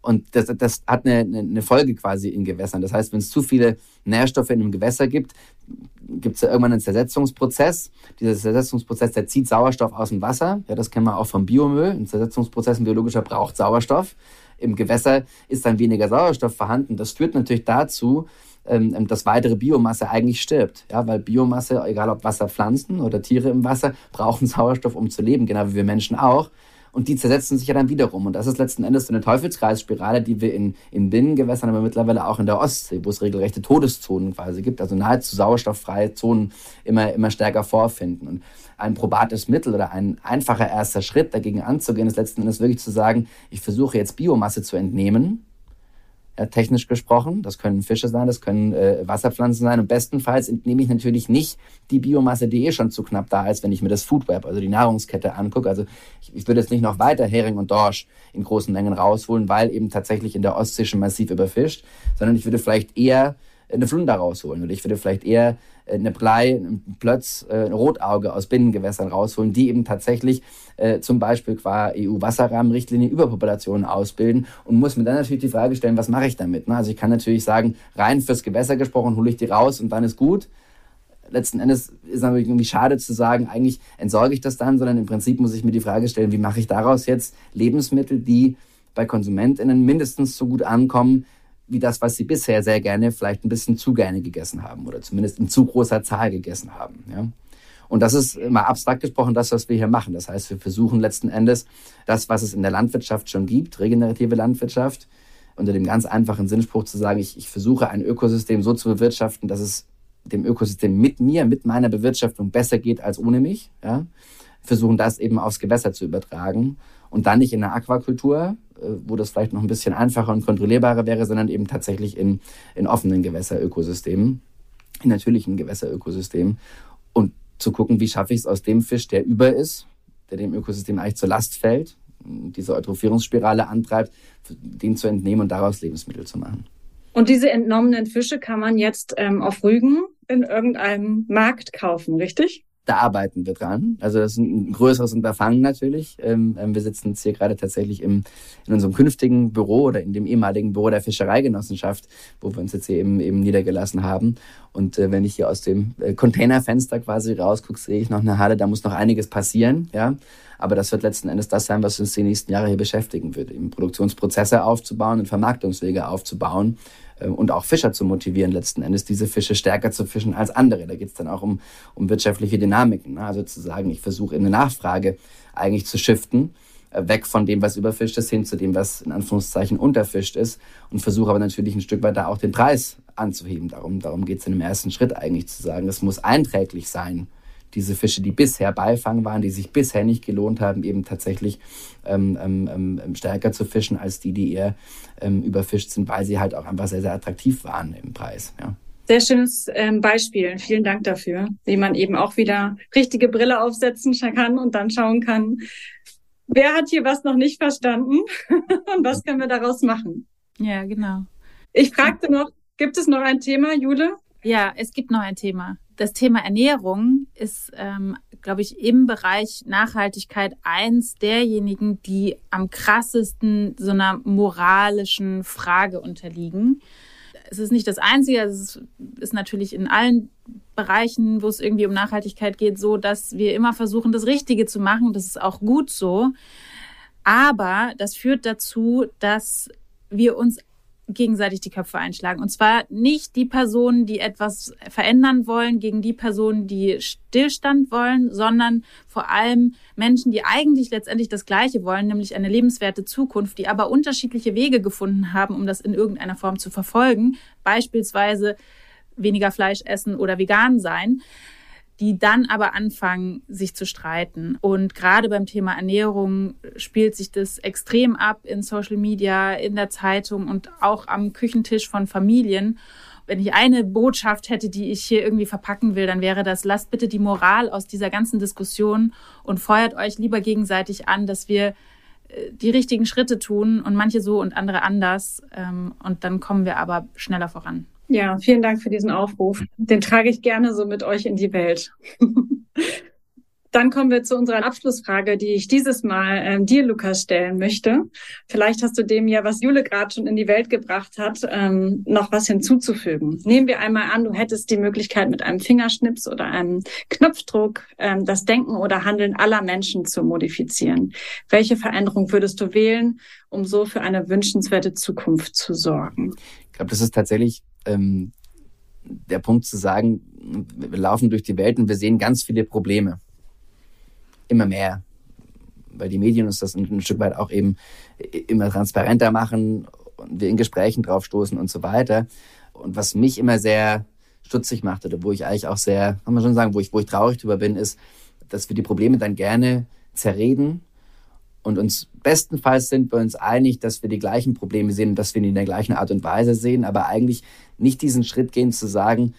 und das, das hat eine, eine Folge quasi in Gewässern. Das heißt, wenn es zu viele Nährstoffe in einem Gewässer gibt, gibt es ja irgendwann einen Zersetzungsprozess. Dieser Zersetzungsprozess, der zieht Sauerstoff aus dem Wasser. Ja, das kennen wir auch vom Biomüll. Ein Zersetzungsprozess, ein biologischer, braucht Sauerstoff. Im Gewässer ist dann weniger Sauerstoff vorhanden. Das führt natürlich dazu, ähm, ähm, dass weitere Biomasse eigentlich stirbt. Ja, weil Biomasse, egal ob Wasserpflanzen oder Tiere im Wasser, brauchen Sauerstoff, um zu leben, genau wie wir Menschen auch. Und die zersetzen sich ja dann wiederum. Und das ist letzten Endes so eine Teufelskreisspirale, die wir in, in Binnengewässern, aber mittlerweile auch in der Ostsee, wo es regelrechte Todeszonen quasi gibt, also nahezu sauerstofffreie Zonen immer, immer stärker vorfinden. Und ein probates Mittel oder ein einfacher erster Schritt dagegen anzugehen, ist letzten Endes wirklich zu sagen, ich versuche jetzt Biomasse zu entnehmen, technisch gesprochen. Das können Fische sein, das können äh, Wasserpflanzen sein. Und bestenfalls entnehme ich natürlich nicht die Biomasse, die eh schon zu knapp da ist, wenn ich mir das Food Web, also die Nahrungskette angucke. Also ich, ich würde jetzt nicht noch weiter Hering und Dorsch in großen Mengen rausholen, weil eben tatsächlich in der Ostsee schon massiv überfischt, sondern ich würde vielleicht eher eine Flunder rausholen oder ich würde vielleicht eher äh, eine Blei, ein Plötz, äh, ein Rotauge aus Binnengewässern rausholen, die eben tatsächlich äh, zum Beispiel qua EU-Wasserrahmenrichtlinie Überpopulationen ausbilden und muss mir dann natürlich die Frage stellen, was mache ich damit? Ne? Also ich kann natürlich sagen, rein fürs Gewässer gesprochen hole ich die raus und dann ist gut letzten Endes ist es natürlich irgendwie schade zu sagen, eigentlich entsorge ich das dann, sondern im Prinzip muss ich mir die Frage stellen, wie mache ich daraus jetzt Lebensmittel, die bei KonsumentInnen mindestens so gut ankommen, wie das, was sie bisher sehr gerne vielleicht ein bisschen zu gerne gegessen haben oder zumindest in zu großer Zahl gegessen haben. Ja? Und das ist mal abstrakt gesprochen das, was wir hier machen. Das heißt, wir versuchen letzten Endes das, was es in der Landwirtschaft schon gibt, regenerative Landwirtschaft, unter dem ganz einfachen Sinnspruch zu sagen, ich, ich versuche ein Ökosystem so zu bewirtschaften, dass es dem Ökosystem mit mir, mit meiner Bewirtschaftung besser geht als ohne mich. Ja? Versuchen das eben aufs Gewässer zu übertragen und dann nicht in der Aquakultur, wo das vielleicht noch ein bisschen einfacher und kontrollierbarer wäre, sondern eben tatsächlich in, in offenen Gewässerökosystemen, in natürlichen Gewässerökosystemen und zu gucken, wie schaffe ich es aus dem Fisch, der über ist, der dem Ökosystem eigentlich zur Last fällt, diese Eutrophierungsspirale antreibt, den zu entnehmen und daraus Lebensmittel zu machen. Und diese entnommenen Fische kann man jetzt ähm, auf Rügen in irgendeinem Markt kaufen, richtig? Da arbeiten wir dran. Also das ist ein größeres Unterfangen natürlich. Ähm, ähm, wir sitzen jetzt hier gerade tatsächlich im, in unserem künftigen Büro oder in dem ehemaligen Büro der Fischereigenossenschaft, wo wir uns jetzt hier eben, eben niedergelassen haben. Und äh, wenn ich hier aus dem äh, Containerfenster quasi rausgucke, sehe ich noch eine Halle, da muss noch einiges passieren. Ja, aber das wird letzten Endes das sein, was uns die nächsten Jahre hier beschäftigen wird, eben Produktionsprozesse aufzubauen und Vermarktungswege aufzubauen und auch Fischer zu motivieren, letzten Endes diese Fische stärker zu fischen als andere. Da geht es dann auch um, um wirtschaftliche Dynamiken. Ne? Also zu sagen, ich versuche in der Nachfrage eigentlich zu shiften, äh, weg von dem, was überfischt ist, hin zu dem, was in Anführungszeichen unterfischt ist und versuche aber natürlich ein Stück weit da auch den Preis anzuheben. Darum, darum geht es in dem ersten Schritt eigentlich zu sagen, es muss einträglich sein diese Fische, die bisher Beifang waren, die sich bisher nicht gelohnt haben, eben tatsächlich ähm, ähm, ähm, stärker zu fischen als die, die eher ähm, überfischt sind, weil sie halt auch einfach sehr, sehr attraktiv waren im Preis. Ja. Sehr schönes ähm, Beispiel. Vielen Dank dafür, wie man eben auch wieder richtige Brille aufsetzen kann und dann schauen kann, wer hat hier was noch nicht verstanden [laughs] und was können wir daraus machen. Ja, genau. Ich fragte noch, gibt es noch ein Thema, Jule? Ja, es gibt noch ein Thema das Thema Ernährung ist, ähm, glaube ich, im Bereich Nachhaltigkeit eins derjenigen, die am krassesten so einer moralischen Frage unterliegen. Es ist nicht das Einzige, es ist natürlich in allen Bereichen, wo es irgendwie um Nachhaltigkeit geht, so, dass wir immer versuchen, das Richtige zu machen. Das ist auch gut so. Aber das führt dazu, dass wir uns gegenseitig die Köpfe einschlagen. Und zwar nicht die Personen, die etwas verändern wollen, gegen die Personen, die Stillstand wollen, sondern vor allem Menschen, die eigentlich letztendlich das Gleiche wollen, nämlich eine lebenswerte Zukunft, die aber unterschiedliche Wege gefunden haben, um das in irgendeiner Form zu verfolgen. Beispielsweise weniger Fleisch essen oder vegan sein die dann aber anfangen, sich zu streiten. Und gerade beim Thema Ernährung spielt sich das extrem ab in Social Media, in der Zeitung und auch am Küchentisch von Familien. Wenn ich eine Botschaft hätte, die ich hier irgendwie verpacken will, dann wäre das, lasst bitte die Moral aus dieser ganzen Diskussion und feuert euch lieber gegenseitig an, dass wir äh, die richtigen Schritte tun und manche so und andere anders. Ähm, und dann kommen wir aber schneller voran. Ja, vielen Dank für diesen Aufruf. Den trage ich gerne so mit euch in die Welt. [laughs] Dann kommen wir zu unserer Abschlussfrage, die ich dieses Mal ähm, dir, Lukas, stellen möchte. Vielleicht hast du dem ja, was Jule gerade schon in die Welt gebracht hat, ähm, noch was hinzuzufügen. Nehmen wir einmal an, du hättest die Möglichkeit, mit einem Fingerschnips oder einem Knopfdruck ähm, das Denken oder Handeln aller Menschen zu modifizieren. Welche Veränderung würdest du wählen, um so für eine wünschenswerte Zukunft zu sorgen? Ich glaube, das ist tatsächlich ähm, der Punkt zu sagen, wir laufen durch die Welt und wir sehen ganz viele Probleme. Immer mehr. Weil die Medien uns das ein, Stück weit auch eben immer transparenter machen und wir in Gesprächen drauf stoßen und so weiter. Und was mich immer sehr stutzig macht oder wo ich eigentlich auch sehr, kann man schon sagen, wo ich, wo ich traurig drüber bin, ist, dass wir die Probleme dann gerne zerreden und uns bestenfalls sind wir uns einig, dass wir die gleichen Probleme sehen und dass wir ihn in der gleichen Art und Weise sehen, aber eigentlich nicht diesen Schritt gehen zu sagen,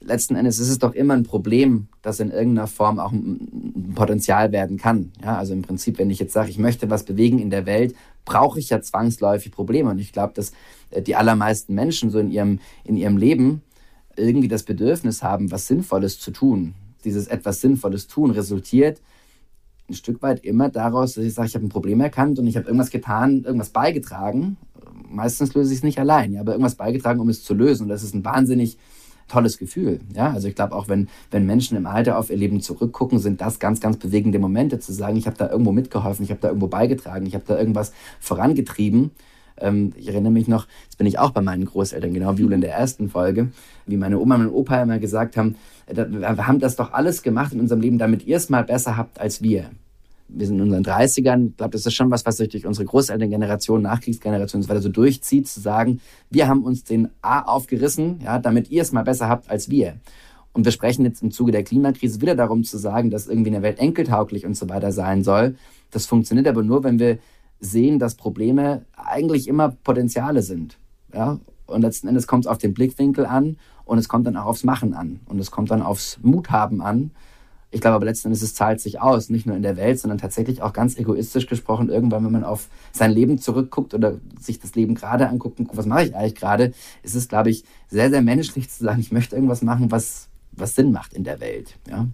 letzten Endes ist es doch immer ein Problem, das in irgendeiner Form auch ein Potenzial werden kann. Ja, also im Prinzip, wenn ich jetzt sage, ich möchte was bewegen in der Welt, brauche ich ja zwangsläufig Probleme. Und ich glaube, dass äh, die allermeisten Menschen so in ihrem, in ihrem Leben irgendwie das Bedürfnis haben, was Sinnvolles zu tun. Dieses etwas Sinnvolles tun resultiert ein Stück weit immer daraus, dass ich sage, ich habe ein Problem erkannt und ich habe irgendwas getan, irgendwas beigetragen. Meistens löse ich es nicht allein, ja, aber irgendwas beigetragen, um es zu lösen. Und das ist ein wahnsinnig tolles Gefühl. Ja, also ich glaube auch, wenn, wenn Menschen im Alter auf ihr Leben zurückgucken, sind das ganz, ganz bewegende Momente zu sagen, ich habe da irgendwo mitgeholfen, ich habe da irgendwo beigetragen, ich habe da irgendwas vorangetrieben. Ähm, ich erinnere mich noch, jetzt bin ich auch bei meinen Großeltern, genau wie in der ersten Folge, wie meine Oma und Opa immer gesagt haben, wir haben das doch alles gemacht in unserem Leben, damit ihr es mal besser habt als wir wir sind in unseren 30ern, ich glaube, das ist schon was, was sich durch unsere Großelterngeneration, Nachkriegsgeneration und so weiter so durchzieht, zu sagen, wir haben uns den A aufgerissen, ja, damit ihr es mal besser habt als wir. Und wir sprechen jetzt im Zuge der Klimakrise wieder darum zu sagen, dass irgendwie eine Welt enkeltauglich und so weiter sein soll. Das funktioniert aber nur, wenn wir sehen, dass Probleme eigentlich immer Potenziale sind. Ja? Und letzten Endes kommt es auf den Blickwinkel an und es kommt dann auch aufs Machen an und es kommt dann aufs Muthaben an ich glaube aber letzten Endes, es zahlt sich aus, nicht nur in der Welt, sondern tatsächlich auch ganz egoistisch gesprochen, irgendwann, wenn man auf sein Leben zurückguckt oder sich das Leben gerade anguckt und guckt, was mache ich eigentlich gerade, ist es, glaube ich, sehr, sehr menschlich zu sagen, ich möchte irgendwas machen, was, was Sinn macht in der Welt. Ja?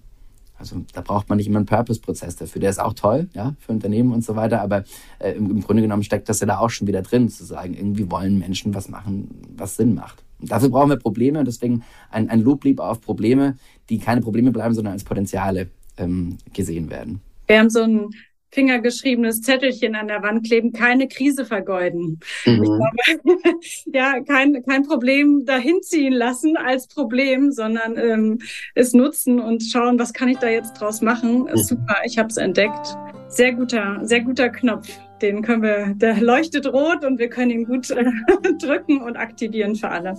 Also da braucht man nicht immer einen Purpose-Prozess dafür. Der ist auch toll, ja, für Unternehmen und so weiter, aber äh, im, im Grunde genommen steckt das ja da auch schon wieder drin, zu sagen, irgendwie wollen Menschen was machen, was Sinn macht. Und dafür brauchen wir Probleme und deswegen ein, ein Lob lieber auf Probleme, die keine Probleme bleiben, sondern als Potenziale ähm, gesehen werden. Wir haben so ein fingergeschriebenes Zettelchen an der Wand kleben, keine Krise vergeuden. Mhm. Glaube, [laughs] ja, kein, kein Problem dahin ziehen lassen als Problem, sondern ähm, es nutzen und schauen, was kann ich da jetzt draus machen. Mhm. Super, ich habe es entdeckt. Sehr guter, sehr guter Knopf. Den können wir, der leuchtet rot und wir können ihn gut äh, [laughs] drücken und aktivieren für alle.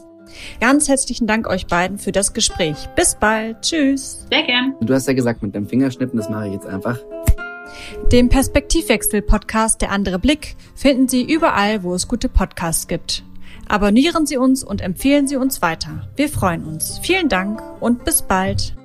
Ganz herzlichen Dank euch beiden für das Gespräch. Bis bald. Tschüss. Sehr gern. Du hast ja gesagt, mit dem Fingerschnippen, das mache ich jetzt einfach. Den Perspektivwechsel-Podcast Der andere Blick finden Sie überall, wo es gute Podcasts gibt. Abonnieren Sie uns und empfehlen Sie uns weiter. Wir freuen uns. Vielen Dank und bis bald.